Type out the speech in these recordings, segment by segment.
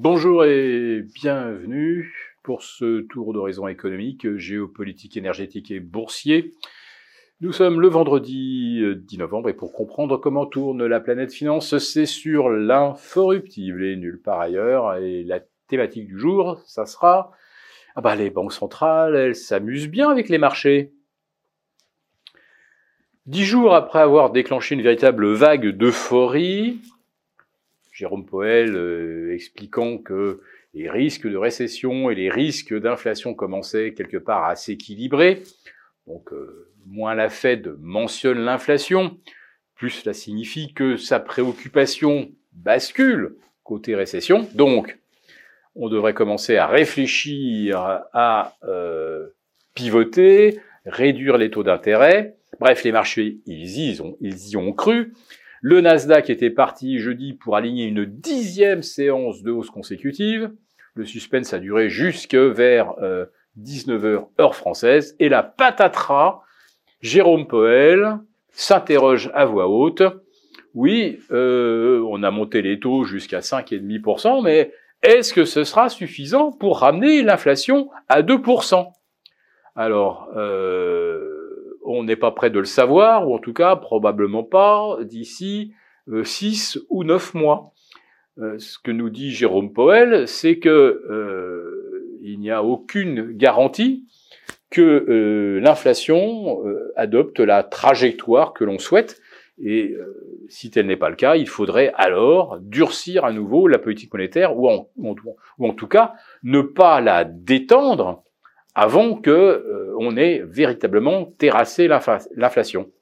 Bonjour et bienvenue pour ce tour d'horizon économique, géopolitique, énergétique et boursier. Nous sommes le vendredi 10 novembre et pour comprendre comment tourne la planète finance, c'est sur l'inforruptible et nulle part ailleurs. Et la thématique du jour, ça sera ah bah les banques centrales, elles s'amusent bien avec les marchés. Dix jours après avoir déclenché une véritable vague d'euphorie, Jérôme Poel euh, expliquant que les risques de récession et les risques d'inflation commençaient quelque part à s'équilibrer. Donc euh, moins la Fed mentionne l'inflation, plus cela signifie que sa préoccupation bascule côté récession. Donc on devrait commencer à réfléchir à euh, pivoter, réduire les taux d'intérêt. Bref, les marchés, ils y, ils y ont cru. Le Nasdaq était parti jeudi pour aligner une dixième séance de hausse consécutive. Le suspense a duré jusque vers 19h euh, heure française. Et la patatras, Jérôme Poel s'interroge à voix haute. Oui, euh, on a monté les taux jusqu'à 5,5%, mais est-ce que ce sera suffisant pour ramener l'inflation à 2% Alors, euh, on n'est pas prêt de le savoir, ou en tout cas probablement pas d'ici euh, six ou neuf mois. Euh, ce que nous dit Jérôme Poel, c'est que euh, il n'y a aucune garantie que l'inflation adopte la trajectoire que l'on souhaite. Et si tel n'est pas le cas, il faudrait alors durcir à nouveau la politique monétaire, ou en tout cas ne pas la détendre avant que euh, on ait véritablement terrassé l'inflation.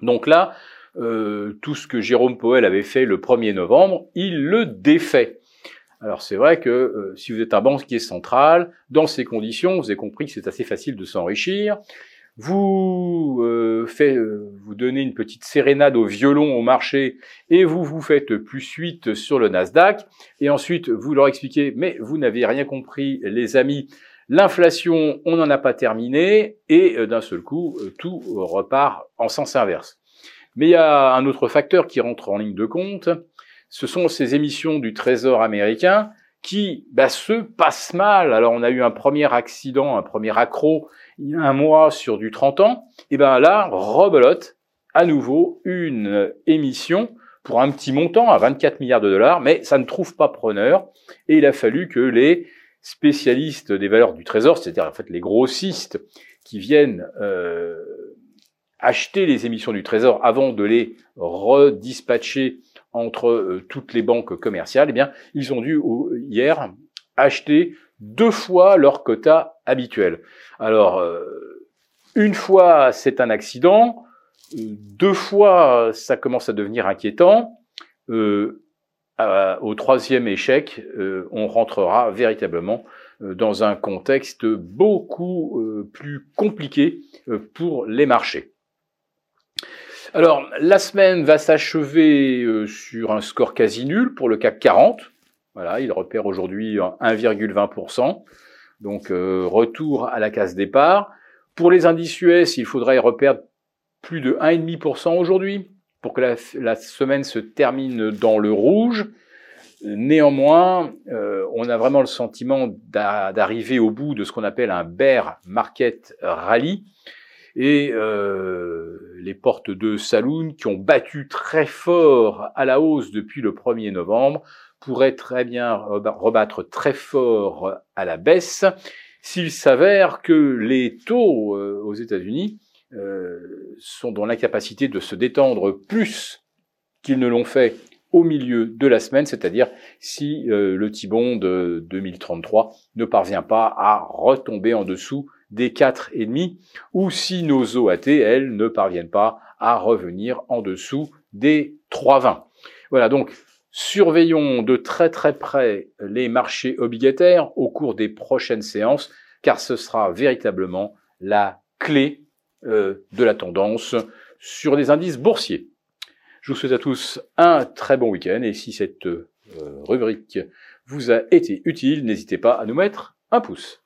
Donc là, euh, tout ce que Jérôme Powell avait fait le 1er novembre, il le défait. Alors c'est vrai que euh, si vous êtes un banquier central, dans ces conditions, vous avez compris que c'est assez facile de s'enrichir. Vous vous donnez une petite sérénade au violon au marché et vous vous faites plus suite sur le Nasdaq. Et ensuite, vous leur expliquez, mais vous n'avez rien compris, les amis, L'inflation, on n'en a pas terminé, et euh, d'un seul coup, euh, tout repart en sens inverse. Mais il y a un autre facteur qui rentre en ligne de compte, ce sont ces émissions du Trésor américain qui bah, se passent mal. Alors on a eu un premier accident, un premier accro il y a un mois sur du 30 ans, et ben là, rebelote, à nouveau une émission pour un petit montant à 24 milliards de dollars, mais ça ne trouve pas preneur, et il a fallu que les spécialistes des valeurs du trésor, c'est-à-dire en fait les grossistes qui viennent euh, acheter les émissions du trésor avant de les redispatcher entre euh, toutes les banques commerciales, eh bien, ils ont dû hier acheter deux fois leur quota habituel. Alors, euh, une fois c'est un accident, deux fois ça commence à devenir inquiétant. Au troisième échec, euh, on rentrera véritablement euh, dans un contexte beaucoup euh, plus compliqué pour les marchés. Alors, la semaine va s'achever sur un score quasi nul pour le CAC 40. Voilà, il repère aujourd'hui 1,20%. Donc, retour à la case départ. Pour les indices US, il faudrait reperdre plus de 1,5% aujourd'hui pour que la, semaine se termine dans le rouge. Néanmoins, euh, on a vraiment le sentiment d'arriver au bout de ce qu'on appelle un bear market rally. Et euh, les portes de saloon qui ont battu très fort à la hausse depuis le 1er novembre pourraient très bien rebattre très fort à la baisse s'il s'avère que les taux euh, aux États-Unis euh, sont dans l'incapacité de se détendre plus qu'ils ne l'ont fait au milieu de la semaine, c'est-à-dire si euh, le Tibon de 2033 ne parvient pas à retomber en dessous des 4,5 ou si nos OAT, elles, ne parviennent pas à revenir en dessous des 3,20. Voilà, donc surveillons de très très près les marchés obligataires au cours des prochaines séances, car ce sera véritablement la clé euh, de la tendance sur les indices boursiers. Je vous souhaite à tous un très bon week-end et si cette euh, rubrique vous a été utile, n'hésitez pas à nous mettre un pouce.